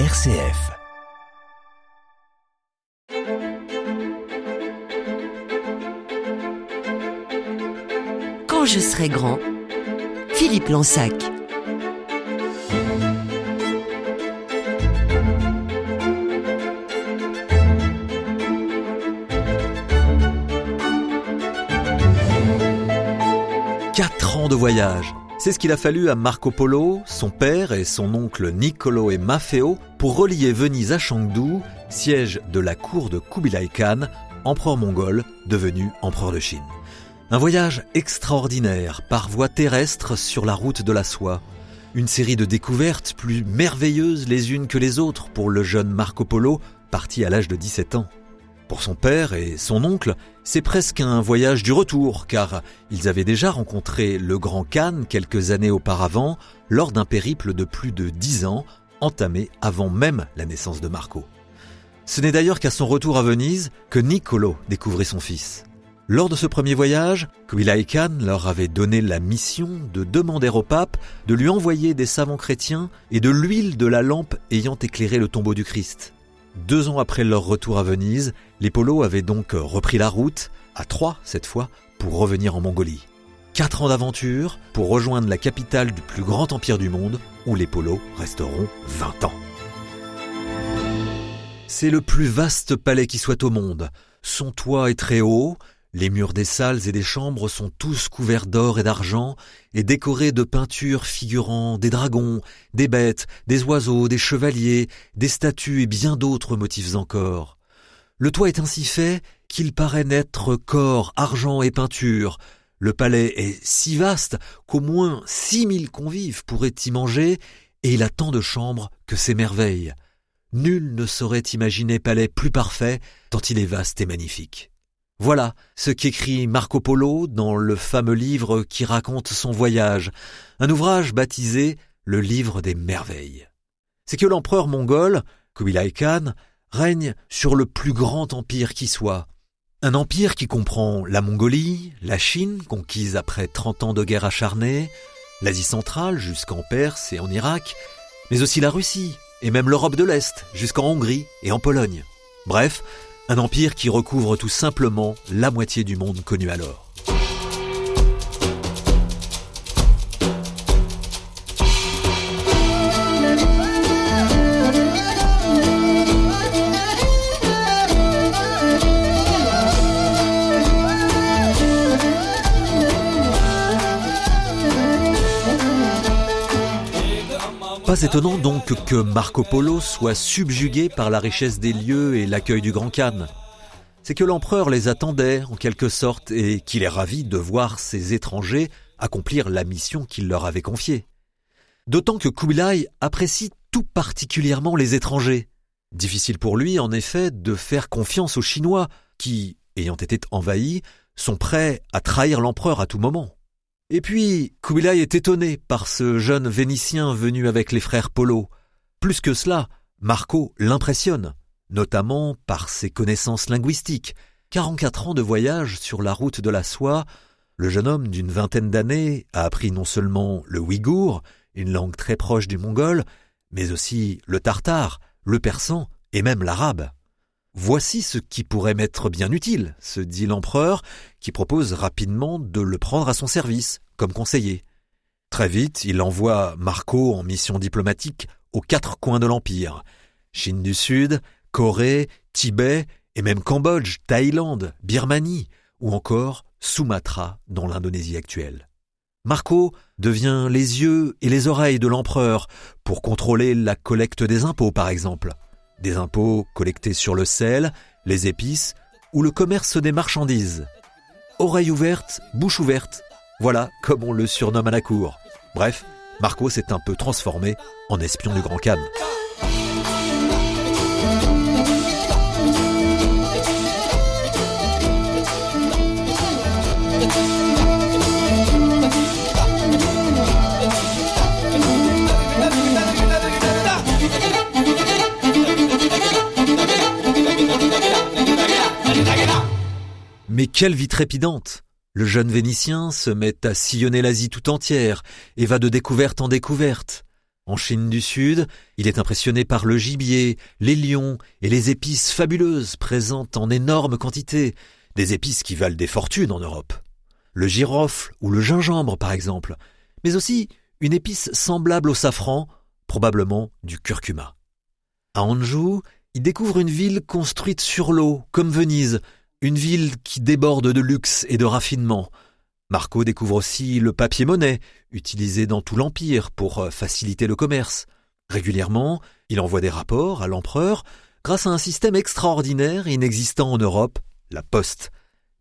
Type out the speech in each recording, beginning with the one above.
RCF. Quand je serai grand, Philippe Lansac. Quatre ans de voyage. C'est ce qu'il a fallu à Marco Polo, son père et son oncle Niccolo et Maffeo pour relier Venise à Chengdu, siège de la cour de Kubilai Khan, empereur mongol devenu empereur de Chine. Un voyage extraordinaire par voie terrestre sur la route de la soie. Une série de découvertes plus merveilleuses les unes que les autres pour le jeune Marco Polo, parti à l'âge de 17 ans. Pour son père et son oncle, c'est presque un voyage du retour, car ils avaient déjà rencontré le grand Khan quelques années auparavant, lors d'un périple de plus de dix ans, entamé avant même la naissance de Marco. Ce n'est d'ailleurs qu'à son retour à Venise que Niccolo découvrit son fils. Lors de ce premier voyage, Kubilai Khan leur avait donné la mission de demander au pape de lui envoyer des savants chrétiens et de l'huile de la lampe ayant éclairé le tombeau du Christ. Deux ans après leur retour à Venise, les Polos avaient donc repris la route, à trois cette fois, pour revenir en Mongolie. Quatre ans d'aventure pour rejoindre la capitale du plus grand empire du monde, où les Polos resteront 20 ans. C'est le plus vaste palais qui soit au monde. Son toit est très haut, les murs des salles et des chambres sont tous couverts d'or et d'argent et décorés de peintures figurant des dragons, des bêtes, des oiseaux, des chevaliers, des statues et bien d'autres motifs encore. Le toit est ainsi fait qu'il paraît n'être corps, argent et peinture. Le palais est si vaste qu'au moins six mille convives pourraient y manger et il a tant de chambres que c'est merveille. Nul ne saurait imaginer palais plus parfait tant il est vaste et magnifique. Voilà ce qu'écrit Marco Polo dans le fameux livre qui raconte son voyage, un ouvrage baptisé le livre des merveilles. C'est que l'empereur mongol, Kubilai Khan, règne sur le plus grand empire qui soit. Un empire qui comprend la Mongolie, la Chine, conquise après trente ans de guerre acharnée, l'Asie centrale jusqu'en Perse et en Irak, mais aussi la Russie, et même l'Europe de l'Est, jusqu'en Hongrie et en Pologne. Bref, un empire qui recouvre tout simplement la moitié du monde connu alors. Pas étonnant donc que Marco Polo soit subjugué par la richesse des lieux et l'accueil du Grand Khan. C'est que l'empereur les attendait en quelque sorte et qu'il est ravi de voir ces étrangers accomplir la mission qu'il leur avait confiée. D'autant que Kubilai apprécie tout particulièrement les étrangers. Difficile pour lui, en effet, de faire confiance aux Chinois qui, ayant été envahis, sont prêts à trahir l'empereur à tout moment. Et puis, Kubilai est étonné par ce jeune Vénitien venu avec les frères Polo. Plus que cela, Marco l'impressionne, notamment par ses connaissances linguistiques. 44 ans de voyage sur la route de la soie, le jeune homme d'une vingtaine d'années a appris non seulement le ouïghour, une langue très proche du mongol, mais aussi le tartare, le persan et même l'arabe. Voici ce qui pourrait m'être bien utile, se dit l'empereur, qui propose rapidement de le prendre à son service, comme conseiller. Très vite, il envoie Marco en mission diplomatique aux quatre coins de l'Empire. Chine du Sud, Corée, Tibet, et même Cambodge, Thaïlande, Birmanie, ou encore Sumatra dans l'Indonésie actuelle. Marco devient les yeux et les oreilles de l'empereur pour contrôler la collecte des impôts par exemple des impôts collectés sur le sel, les épices ou le commerce des marchandises. Oreille ouverte, bouche ouverte, voilà comme on le surnomme à la cour. Bref, Marco s'est un peu transformé en espion du Grand Khan. Quelle vie trépidante Le jeune Vénitien se met à sillonner l'Asie tout entière et va de découverte en découverte. En Chine du Sud, il est impressionné par le gibier, les lions et les épices fabuleuses présentes en énormes quantités, des épices qui valent des fortunes en Europe. Le girofle ou le gingembre par exemple, mais aussi une épice semblable au safran, probablement du curcuma. À Anjou, il découvre une ville construite sur l'eau, comme Venise, une ville qui déborde de luxe et de raffinement. Marco découvre aussi le papier-monnaie, utilisé dans tout l'Empire pour euh, faciliter le commerce. Régulièrement, il envoie des rapports à l'empereur grâce à un système extraordinaire inexistant en Europe, la poste.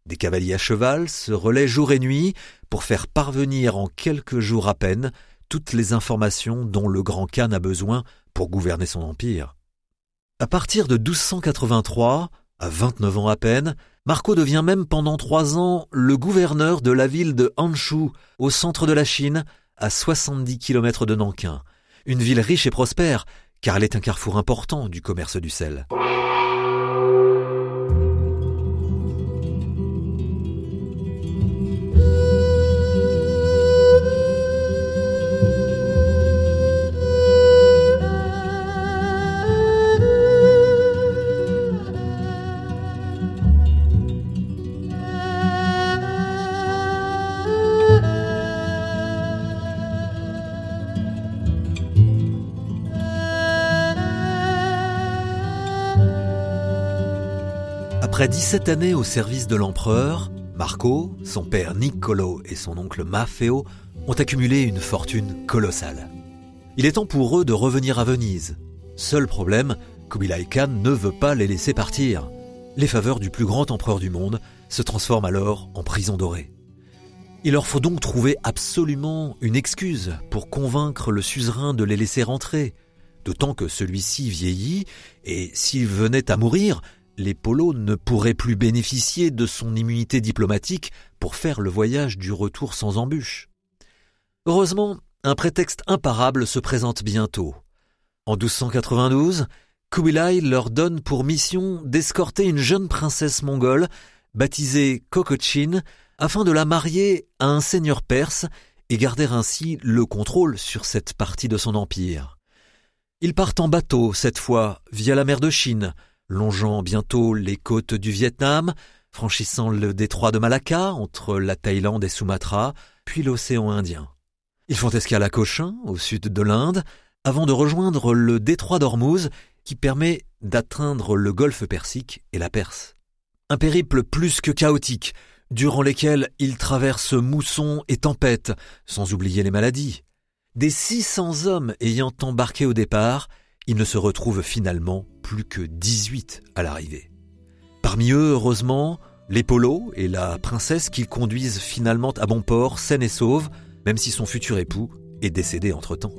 Des cavaliers à cheval se relaient jour et nuit pour faire parvenir en quelques jours à peine toutes les informations dont le grand Khan a besoin pour gouverner son empire. À partir de 1283, à 29 ans à peine, Marco devient même pendant trois ans le gouverneur de la ville de Hanshu, au centre de la Chine, à 70 km de Nankin. Une ville riche et prospère, car elle est un carrefour important du commerce du sel. Après 17 années au service de l'empereur, Marco, son père Niccolo et son oncle Maffeo ont accumulé une fortune colossale. Il est temps pour eux de revenir à Venise. Seul problème, Kubilai Khan ne veut pas les laisser partir. Les faveurs du plus grand empereur du monde se transforment alors en prison dorée. Il leur faut donc trouver absolument une excuse pour convaincre le suzerain de les laisser rentrer, d'autant que celui-ci vieillit, et s'il venait à mourir, les polos ne pourraient plus bénéficier de son immunité diplomatique pour faire le voyage du retour sans embûche. Heureusement, un prétexte imparable se présente bientôt. En 1292, Kubilai leur donne pour mission d'escorter une jeune princesse mongole baptisée Kokochin afin de la marier à un seigneur perse et garder ainsi le contrôle sur cette partie de son empire. Ils partent en bateau cette fois via la mer de Chine, longeant bientôt les côtes du Vietnam, franchissant le détroit de Malacca entre la Thaïlande et Sumatra, puis l'océan Indien. Ils font escale à Cochin, au sud de l'Inde, avant de rejoindre le détroit d'Ormuz qui permet d'atteindre le golfe Persique et la Perse. Un périple plus que chaotique, durant lesquels ils traversent moussons et tempêtes, sans oublier les maladies. Des 600 hommes ayant embarqué au départ, il ne se retrouve finalement plus que 18 à l'arrivée. Parmi eux, heureusement, les et la princesse qu'ils conduisent finalement à bon port, saine et sauve, même si son futur époux est décédé entre-temps.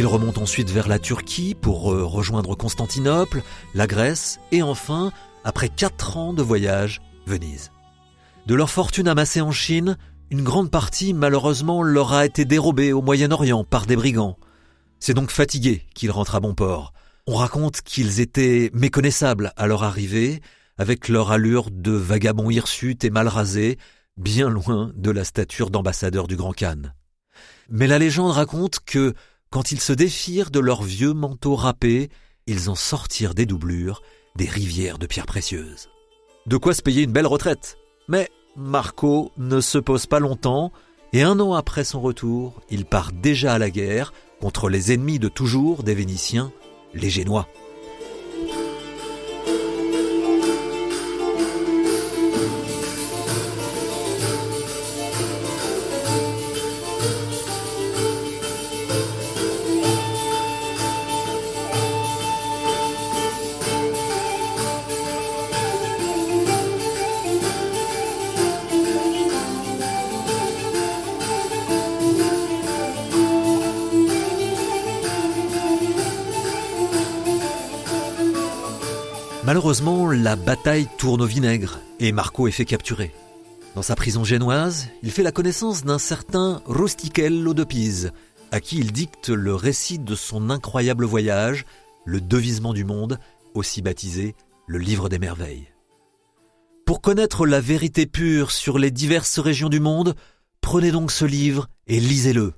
Ils remontent ensuite vers la Turquie pour euh, rejoindre Constantinople, la Grèce et enfin, après quatre ans de voyage, Venise. De leur fortune amassée en Chine, une grande partie malheureusement leur a été dérobée au Moyen-Orient par des brigands. C'est donc fatigués qu'ils rentrent à bon port. On raconte qu'ils étaient méconnaissables à leur arrivée, avec leur allure de vagabonds hirsutes et mal rasés, bien loin de la stature d'ambassadeur du Grand Khan. Mais la légende raconte que quand ils se défirent de leurs vieux manteaux râpés, ils en sortirent des doublures, des rivières de pierres précieuses. De quoi se payer une belle retraite. Mais Marco ne se pose pas longtemps, et un an après son retour, il part déjà à la guerre contre les ennemis de toujours des Vénitiens, les Génois. Malheureusement, la bataille tourne au vinaigre et Marco est fait capturer. Dans sa prison génoise, il fait la connaissance d'un certain Rustichello de Pise, à qui il dicte le récit de son incroyable voyage, le devisement du monde, aussi baptisé le livre des merveilles. Pour connaître la vérité pure sur les diverses régions du monde, prenez donc ce livre et lisez-le.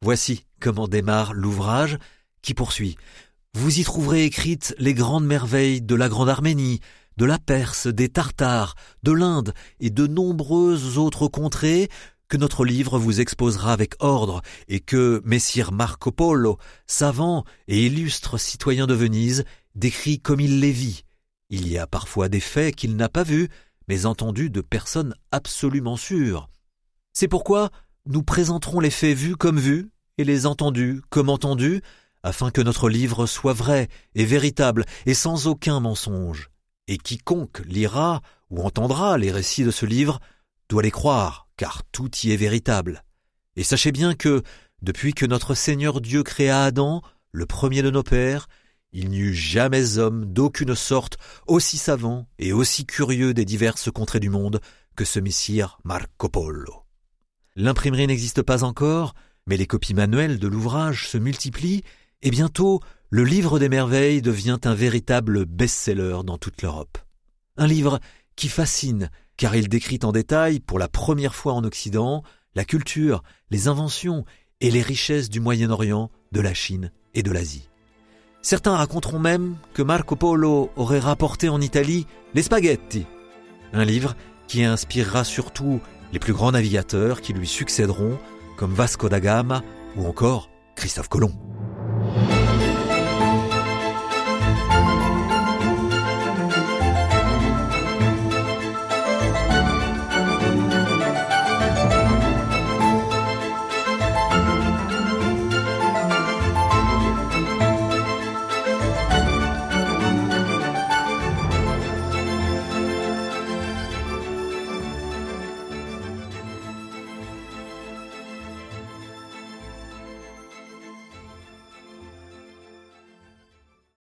Voici comment démarre l'ouvrage qui poursuit. Vous y trouverez écrites les grandes merveilles de la Grande Arménie, de la Perse, des Tartares, de l'Inde et de nombreuses autres contrées que notre livre vous exposera avec ordre et que Messire Marco Polo, savant et illustre citoyen de Venise, décrit comme il les vit. Il y a parfois des faits qu'il n'a pas vus, mais entendus de personnes absolument sûres. C'est pourquoi nous présenterons les faits vus comme vus et les entendus comme entendus, afin que notre livre soit vrai et véritable et sans aucun mensonge. Et quiconque lira ou entendra les récits de ce livre doit les croire, car tout y est véritable. Et sachez bien que, depuis que notre Seigneur Dieu créa Adam, le premier de nos pères, il n'y eut jamais homme d'aucune sorte aussi savant et aussi curieux des diverses contrées du monde que ce messire Marco Polo. L'imprimerie n'existe pas encore, mais les copies manuelles de l'ouvrage se multiplient et bientôt le livre des merveilles devient un véritable best-seller dans toute l'Europe. Un livre qui fascine car il décrit en détail, pour la première fois en Occident, la culture, les inventions et les richesses du Moyen-Orient, de la Chine et de l'Asie. Certains raconteront même que Marco Polo aurait rapporté en Italie les spaghettis, un livre qui inspirera surtout les plus grands navigateurs qui lui succéderont, comme Vasco da Gama ou encore Christophe Colomb.